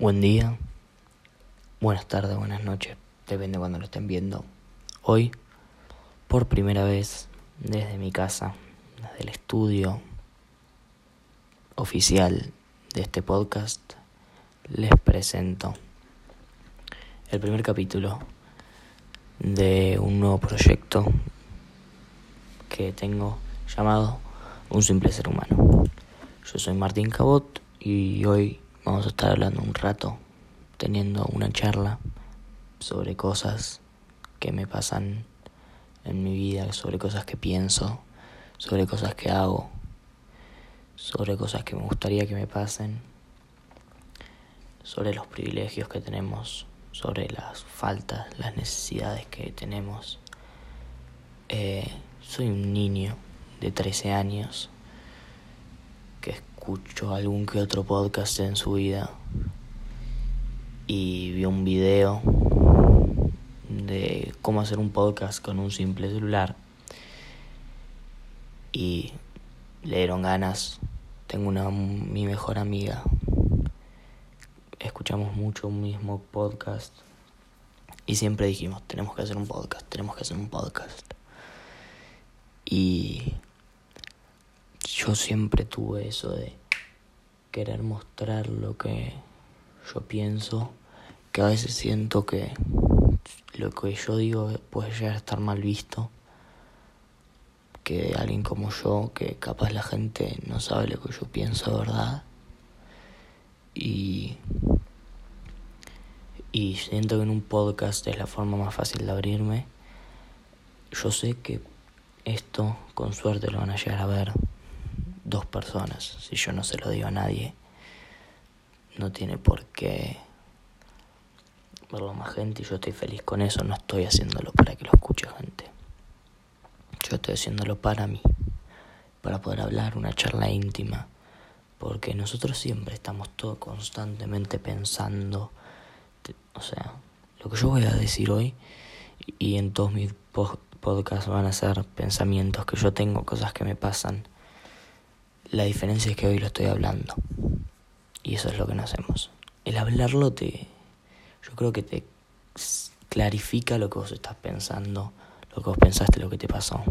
Buen día, buenas tardes, buenas noches, depende de cuando lo estén viendo. Hoy, por primera vez, desde mi casa, desde el estudio oficial de este podcast, les presento el primer capítulo de un nuevo proyecto que tengo llamado Un simple ser humano. Yo soy Martín Cabot y hoy Vamos a estar hablando un rato, teniendo una charla sobre cosas que me pasan en mi vida, sobre cosas que pienso, sobre cosas que hago, sobre cosas que me gustaría que me pasen, sobre los privilegios que tenemos, sobre las faltas, las necesidades que tenemos. Eh, soy un niño de 13 años escuchó algún que otro podcast en su vida y vio un video de cómo hacer un podcast con un simple celular y le dieron ganas. Tengo una mi mejor amiga. Escuchamos mucho un mismo podcast y siempre dijimos, tenemos que hacer un podcast, tenemos que hacer un podcast. Y yo siempre tuve eso de querer mostrar lo que yo pienso, que a veces siento que lo que yo digo puede llegar a estar mal visto, que alguien como yo, que capaz la gente no sabe lo que yo pienso verdad, y, y siento que en un podcast es la forma más fácil de abrirme. Yo sé que esto con suerte lo van a llegar a ver dos personas. Si yo no se lo digo a nadie, no tiene por qué verlo más gente y yo estoy feliz con eso. No estoy haciéndolo para que lo escuche gente. Yo estoy haciéndolo para mí, para poder hablar una charla íntima. Porque nosotros siempre estamos todo constantemente pensando. O sea, lo que yo voy a decir hoy y en todos mis podcasts van a ser pensamientos que yo tengo, cosas que me pasan la diferencia es que hoy lo estoy hablando. Y eso es lo que no hacemos. El hablarlo te. Yo creo que te clarifica lo que vos estás pensando, lo que vos pensaste, lo que te pasó.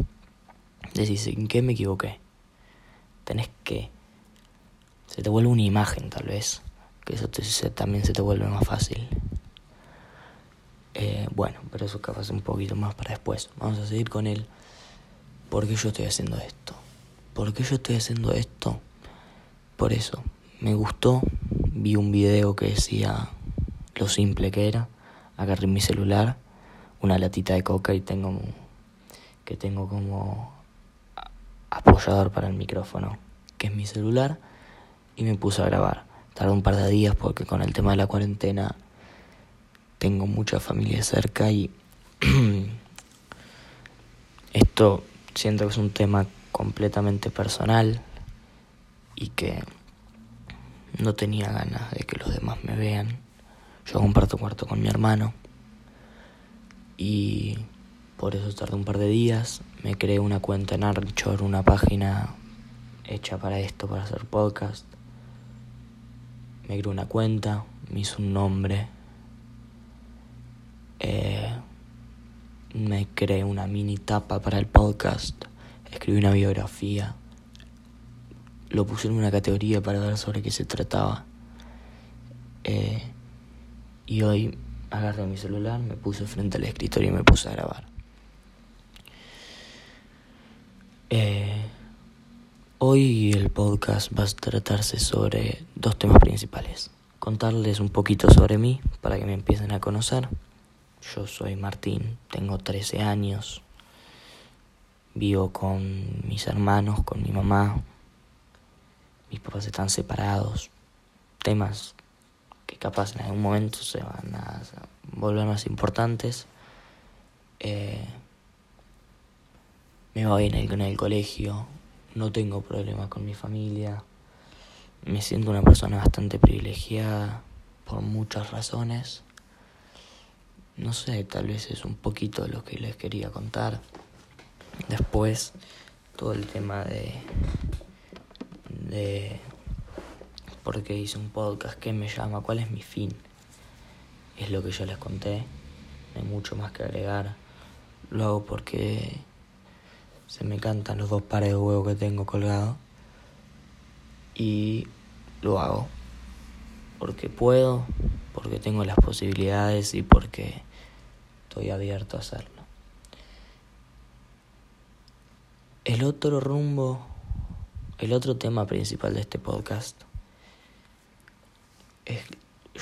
Decís, ¿en qué me equivoqué? Tenés que. Se te vuelve una imagen, tal vez. Que eso también se te vuelve más fácil. Eh, bueno, pero eso capaz un poquito más para después. Vamos a seguir con él. ¿Por qué yo estoy haciendo esto? ¿Por qué yo estoy haciendo esto? Por eso, me gustó, vi un video que decía lo simple que era, agarré mi celular, una latita de coca y tengo que tengo como apoyador para el micrófono, que es mi celular, y me puse a grabar. Tardó un par de días porque con el tema de la cuarentena tengo mucha familia cerca y esto siento que es un tema completamente personal y que no tenía ganas de que los demás me vean. Yo comparto cuarto con mi hermano y por eso tardé un par de días. Me creé una cuenta en Archor, una página hecha para esto, para hacer podcast. Me creé una cuenta, me hice un nombre. Eh, me creé una mini tapa para el podcast escribí una biografía, lo puse en una categoría para ver sobre qué se trataba. Eh, y hoy agarré mi celular, me puse frente al escritorio y me puse a grabar. Eh, hoy el podcast va a tratarse sobre dos temas principales. Contarles un poquito sobre mí para que me empiecen a conocer. Yo soy Martín, tengo 13 años, Vivo con mis hermanos, con mi mamá. Mis papás están separados. Temas que capaz en algún momento se van a volver más importantes. Eh, me va bien en el colegio. No tengo problemas con mi familia. Me siento una persona bastante privilegiada por muchas razones. No sé, tal vez es un poquito lo que les quería contar. Después, todo el tema de, de por qué hice un podcast, qué me llama, cuál es mi fin. Es lo que yo les conté, hay mucho más que agregar. Lo hago porque se me cantan los dos pares de huevos que tengo colgados. Y lo hago. Porque puedo, porque tengo las posibilidades y porque estoy abierto a hacerlo. El otro rumbo, el otro tema principal de este podcast es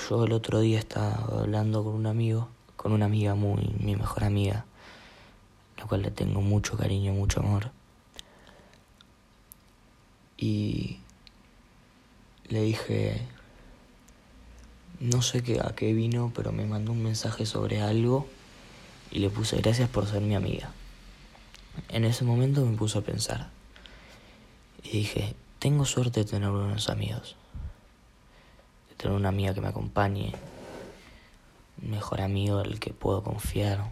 yo el otro día estaba hablando con un amigo, con una amiga muy mi mejor amiga, la cual le tengo mucho cariño, mucho amor. Y le dije no sé qué, a qué vino, pero me mandó un mensaje sobre algo y le puse gracias por ser mi amiga. En ese momento me puso a pensar. Y dije, tengo suerte de tener unos amigos. De tener una amiga que me acompañe. Un mejor amigo al que puedo confiar.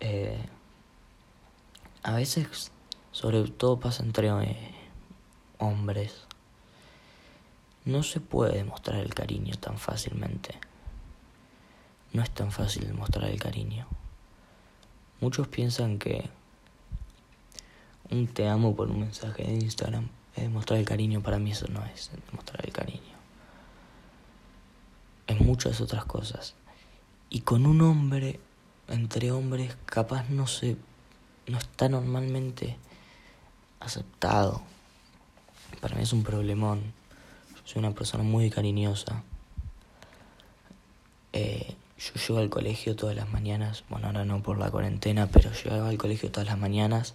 Eh, a veces, sobre todo pasa entre eh, hombres, no se puede demostrar el cariño tan fácilmente. No es tan fácil demostrar el cariño. Muchos piensan que un te amo por un mensaje de Instagram es demostrar el cariño. Para mí eso no es demostrar el cariño. Es muchas otras cosas. Y con un hombre, entre hombres, capaz no se. no está normalmente aceptado. Para mí es un problemón. soy una persona muy cariñosa. Eh, yo llego al colegio todas las mañanas, bueno ahora no por la cuarentena, pero llegaba al colegio todas las mañanas,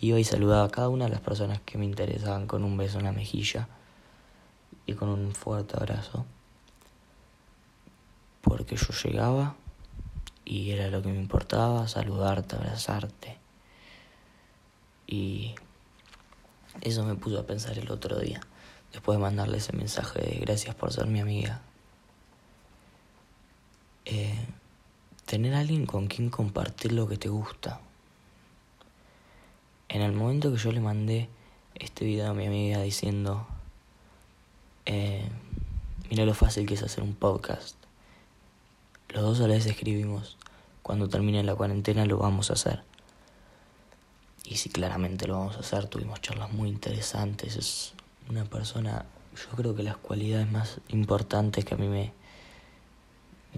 iba y saludaba a cada una de las personas que me interesaban con un beso en la mejilla y con un fuerte abrazo. Porque yo llegaba y era lo que me importaba, saludarte, abrazarte. Y eso me puso a pensar el otro día, después de mandarle ese mensaje de gracias por ser mi amiga. Eh, tener a alguien con quien compartir lo que te gusta. En el momento que yo le mandé este video a mi amiga diciendo, eh, mira lo fácil que es hacer un podcast. Los dos a la vez escribimos, cuando termine la cuarentena lo vamos a hacer. Y si claramente lo vamos a hacer, tuvimos charlas muy interesantes. Es una persona, yo creo que las cualidades más importantes que a mí me,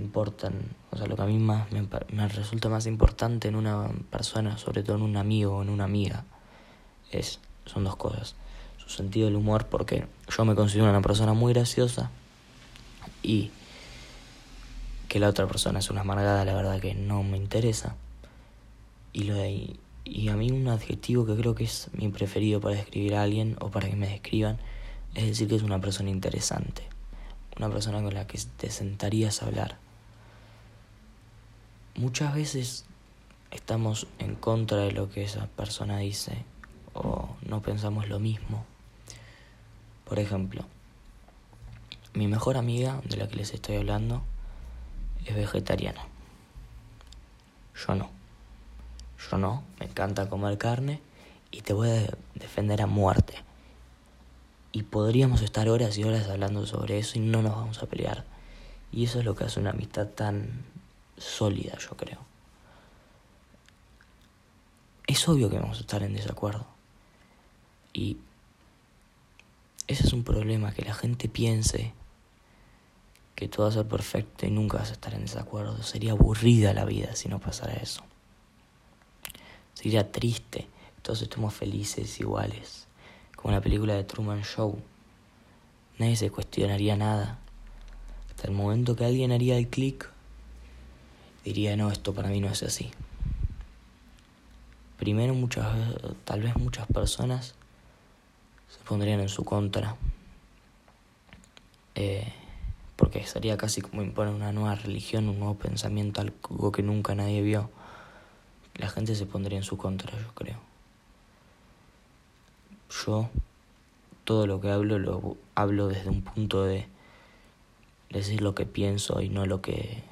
importan, o sea, lo que a mí más me, resulta más importante en una persona, sobre todo en un amigo o en una amiga, es, son dos cosas. Su sentido del humor, porque yo me considero una persona muy graciosa y que la otra persona es una amargada, la verdad que no me interesa. Y, lo de, y a mí un adjetivo que creo que es mi preferido para describir a alguien o para que me describan es decir que es una persona interesante una persona con la que te sentarías a hablar. Muchas veces estamos en contra de lo que esa persona dice o no pensamos lo mismo. Por ejemplo, mi mejor amiga de la que les estoy hablando es vegetariana. Yo no. Yo no, me encanta comer carne y te voy a defender a muerte y podríamos estar horas y horas hablando sobre eso y no nos vamos a pelear. Y eso es lo que hace una amistad tan sólida, yo creo. Es obvio que vamos a estar en desacuerdo. Y ese es un problema, que la gente piense que todo va a ser perfecto y nunca vas a estar en desacuerdo. Sería aburrida la vida si no pasara eso. Sería triste, todos estemos felices iguales como la película de Truman Show. Nadie se cuestionaría nada. Hasta el momento que alguien haría el clic, diría, no, esto para mí no es así. Primero, muchas, tal vez muchas personas se pondrían en su contra. Eh, porque sería casi como imponer una nueva religión, un nuevo pensamiento, algo que nunca nadie vio. La gente se pondría en su contra, yo creo yo todo lo que hablo lo hablo desde un punto de decir lo que pienso y no lo que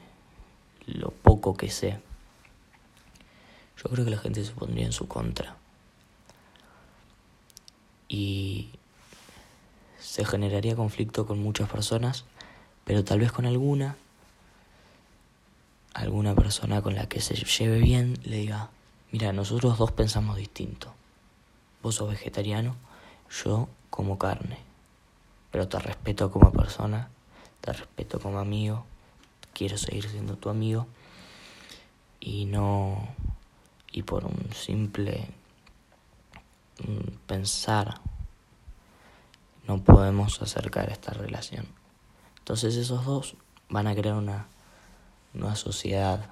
lo poco que sé. Yo creo que la gente se pondría en su contra. Y se generaría conflicto con muchas personas, pero tal vez con alguna, alguna persona con la que se lleve bien le diga, mira, nosotros dos pensamos distinto. Vos sos vegetariano, yo como carne, pero te respeto como persona, te respeto como amigo, quiero seguir siendo tu amigo y no y por un simple mm, pensar no podemos acercar esta relación. Entonces esos dos van a crear una nueva sociedad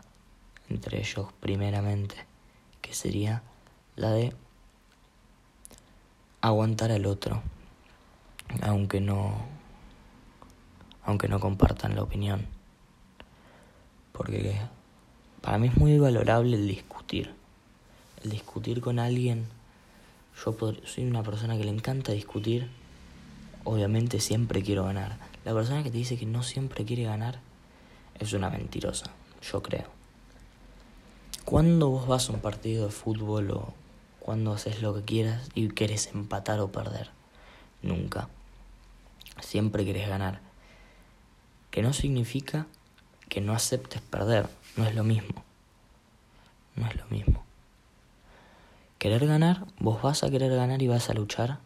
entre ellos primeramente, que sería la de aguantar al otro, aunque no aunque no compartan la opinión. Porque para mí es muy valorable el discutir. El discutir con alguien. Yo soy una persona que le encanta discutir. Obviamente siempre quiero ganar. La persona que te dice que no siempre quiere ganar es una mentirosa, yo creo. Cuando vos vas a un partido de fútbol o cuando haces lo que quieras y querés empatar o perder? Nunca. Siempre querés ganar. Que no significa que no aceptes perder. No es lo mismo. No es lo mismo. Querer ganar, vos vas a querer ganar y vas a luchar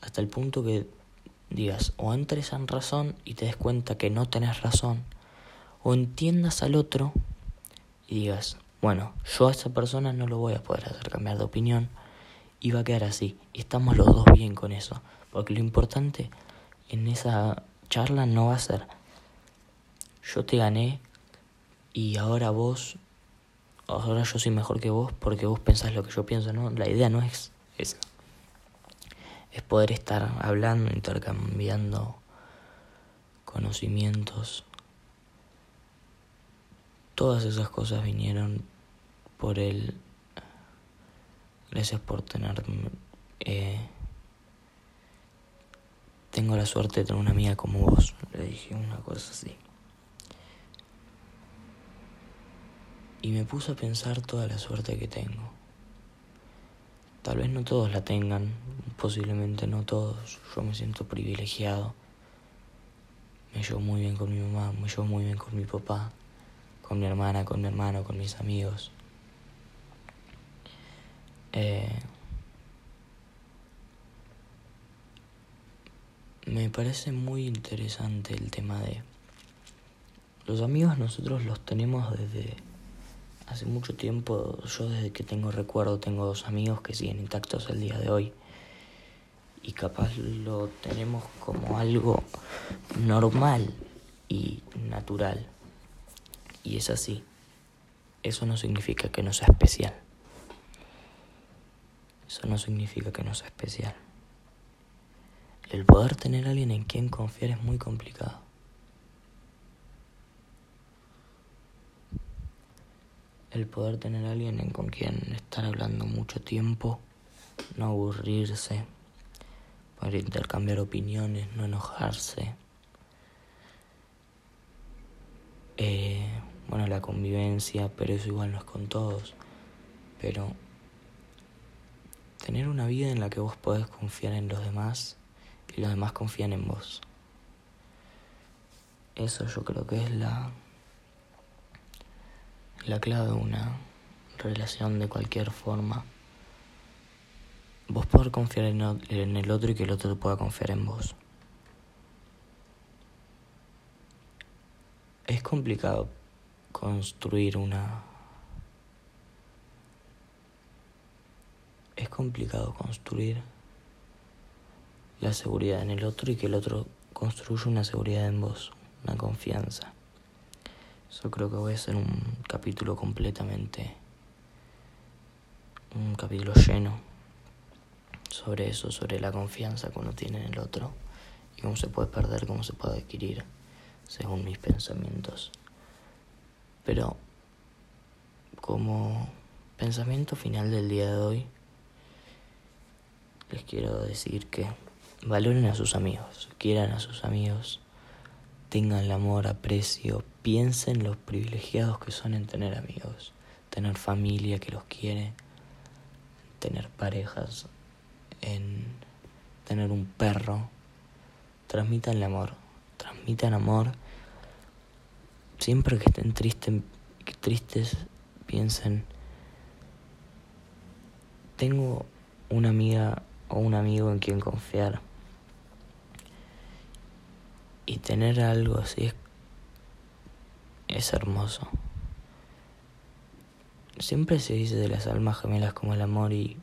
hasta el punto que digas o entres en razón y te des cuenta que no tenés razón, o entiendas al otro y digas, bueno, yo a esa persona no lo voy a poder hacer cambiar de opinión y va a quedar así. Y estamos los dos bien con eso, porque lo importante en esa charla no va a ser, yo te gané y ahora vos, ahora yo soy mejor que vos porque vos pensás lo que yo pienso, ¿no? La idea no es esa. Es poder estar hablando, intercambiando conocimientos. Todas esas cosas vinieron por el... Gracias por tener... Eh, tengo la suerte de tener una amiga como vos. Le dije una cosa así. Y me puse a pensar toda la suerte que tengo. Tal vez no todos la tengan, posiblemente no todos. Yo me siento privilegiado. Me llevo muy bien con mi mamá, me llevo muy bien con mi papá, con mi hermana, con mi hermano, con mis amigos. Eh, me parece muy interesante el tema de... Los amigos nosotros los tenemos desde hace mucho tiempo, yo desde que tengo recuerdo, tengo dos amigos que siguen intactos el día de hoy. Y capaz lo tenemos como algo normal y natural. Y es así. Eso no significa que no sea especial. Eso no significa que no sea especial. El poder tener a alguien en quien confiar es muy complicado. El poder tener a alguien con quien estar hablando mucho tiempo, no aburrirse, poder intercambiar opiniones, no enojarse. Eh, bueno, la convivencia, pero eso igual no es con todos. Pero tener una vida en la que vos podés confiar en los demás y los demás confían en vos. Eso yo creo que es la la clave de una relación de cualquier forma. Vos poder confiar en el otro y que el otro pueda confiar en vos. Es complicado construir una... Es complicado construir la seguridad en el otro y que el otro construya una seguridad en vos, una confianza. Yo creo que voy a hacer un capítulo completamente, un capítulo lleno sobre eso, sobre la confianza que uno tiene en el otro y cómo se puede perder, cómo se puede adquirir, según mis pensamientos. Pero como pensamiento final del día de hoy, les quiero decir que valoren a sus amigos, quieran a sus amigos, tengan el amor, aprecio, piensen los privilegiados que son en tener amigos, tener familia que los quiere, tener parejas, en tener un perro, transmitan el amor, transmitan amor. Siempre que estén tristes, tristes piensen, tengo una amiga o un amigo en quien confiar. Y tener algo así es, es hermoso. Siempre se dice de las almas gemelas como el amor y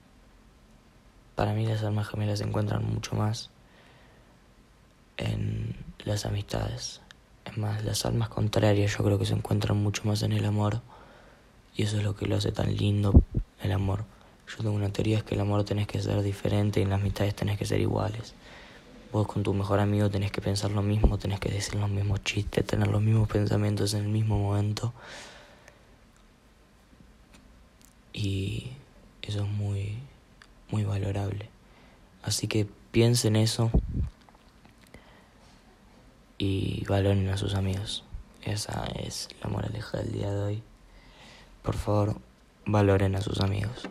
para mí las almas gemelas se encuentran mucho más en las amistades. Es más, las almas contrarias yo creo que se encuentran mucho más en el amor y eso es lo que lo hace tan lindo el amor. Yo tengo una teoría es que el amor tenés que ser diferente y en las amistades tenés que ser iguales. Vos con tu mejor amigo tenés que pensar lo mismo, tenés que decir los mismos chistes, tener los mismos pensamientos en el mismo momento. Y eso es muy muy valorable. Así que piensen eso y valoren a sus amigos. Esa es la moraleja del día de hoy. Por favor, valoren a sus amigos.